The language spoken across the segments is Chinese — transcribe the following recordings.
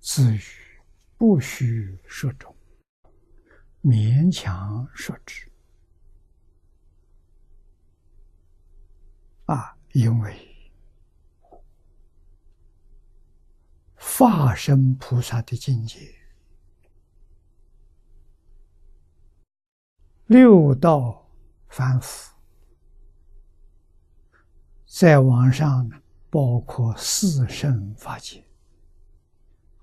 自语不须说中，勉强说之。啊，因为化身菩萨的境界，六道凡夫，在网上呢，包括四圣法界。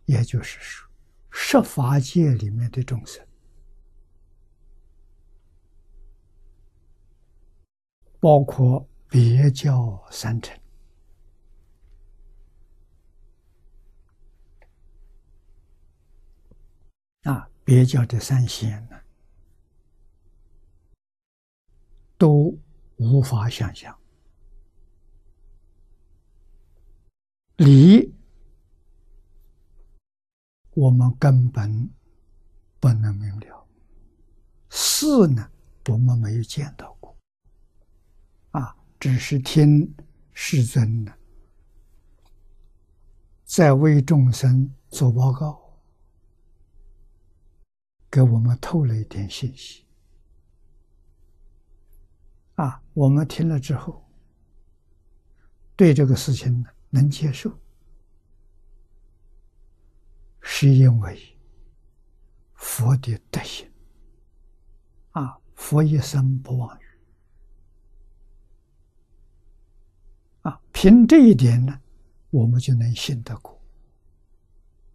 也就是说，十法界里面的众生，包括别教三乘啊，别教的三仙呢，都无法想象离。我们根本不能明了，事呢，我们没有见到过，啊，只是听世尊呢在为众生做报告，给我们透了一点信息，啊，我们听了之后，对这个事情呢能接受。是因为佛的德行啊，佛一生不忘语啊，凭这一点呢，我们就能信得过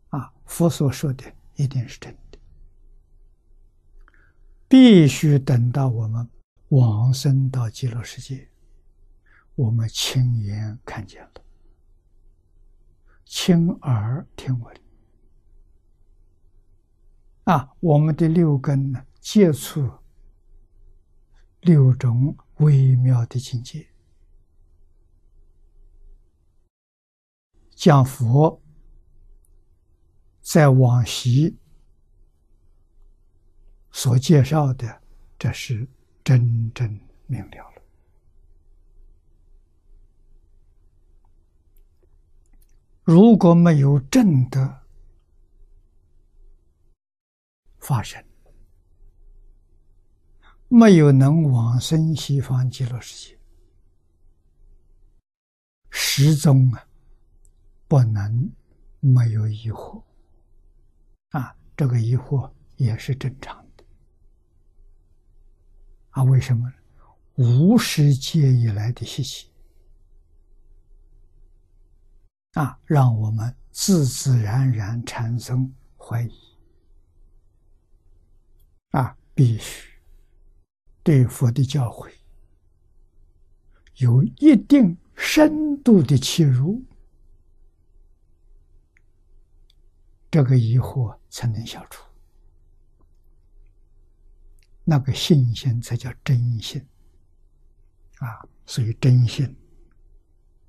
啊。佛所说的一定是真的，必须等到我们往生到极乐世界，我们亲眼看见了，亲耳听闻。啊，我们的六根呢，接触六种微妙的境界，讲佛在往昔所介绍的，这是真正明了了。如果没有正德，发生没有能往生西方极乐世界，始终啊不能没有疑惑啊，这个疑惑也是正常的啊。为什么呢？无世界以来的习气啊，让我们自自然然产生怀疑。啊，必须对佛的教诲有一定深度的切入，这个疑惑才能消除，那个信心才叫真信啊！所以真信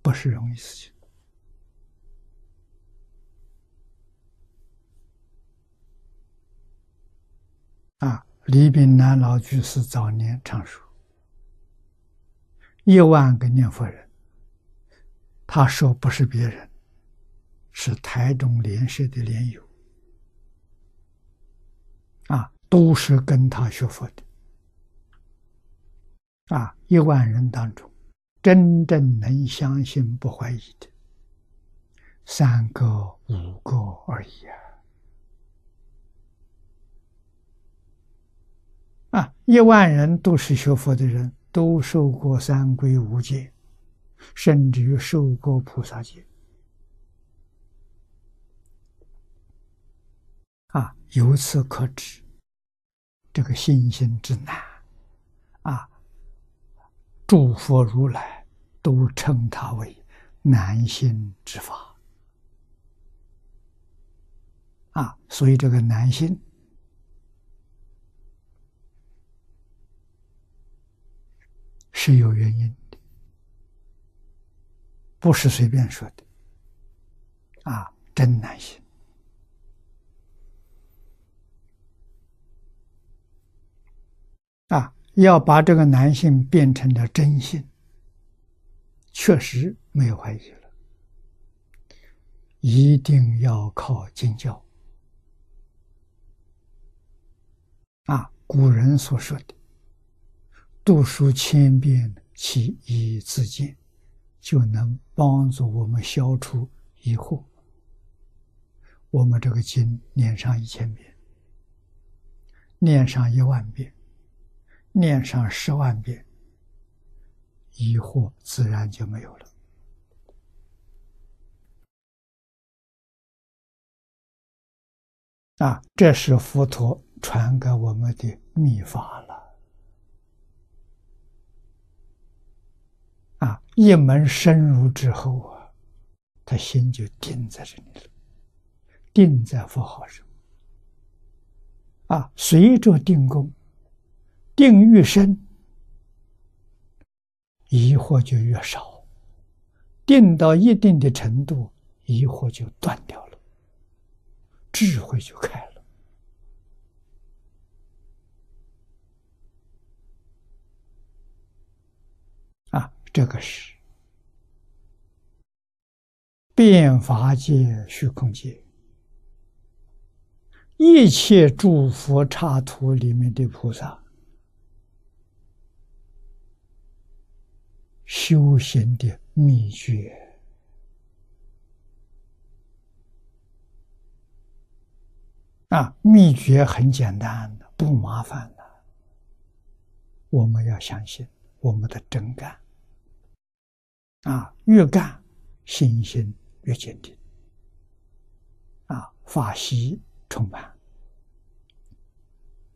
不是容易事情。啊，李炳南老居士早年常说：“一万个念佛人，他说不是别人，是台中莲社的莲友，啊，都是跟他学佛的。啊，一万人当中，真正能相信不怀疑的，三个、五个而已啊。”一万人都是学佛的人，都受过三皈五戒，甚至于受过菩萨戒。啊，由此可知，这个信心之难，啊，诸佛如来都称它为难信之法。啊，所以这个难信。是有原因的，不是随便说的，啊，真难信，啊，要把这个男性变成了真性，确实没有怀疑了，一定要靠经教。啊，古人所说的“读书千遍，其义自见”，就能帮助我们消除疑惑。我们这个经念上一千遍，念上一万遍，念上十万遍，疑惑自然就没有了。啊，这是佛陀传给我们的秘法了。啊，一门深入之后啊，他心就定在这里了。定在佛号上，啊，随着定功，定愈深，疑惑就越少；定到一定的程度，疑惑就断掉了，智慧就开了。这个是变法界、虚空界。一切诸佛刹土里面的菩萨修行的秘诀啊，秘诀很简单的，不麻烦的。我们要相信我们的真干啊，越干信心越坚定啊，法喜充满。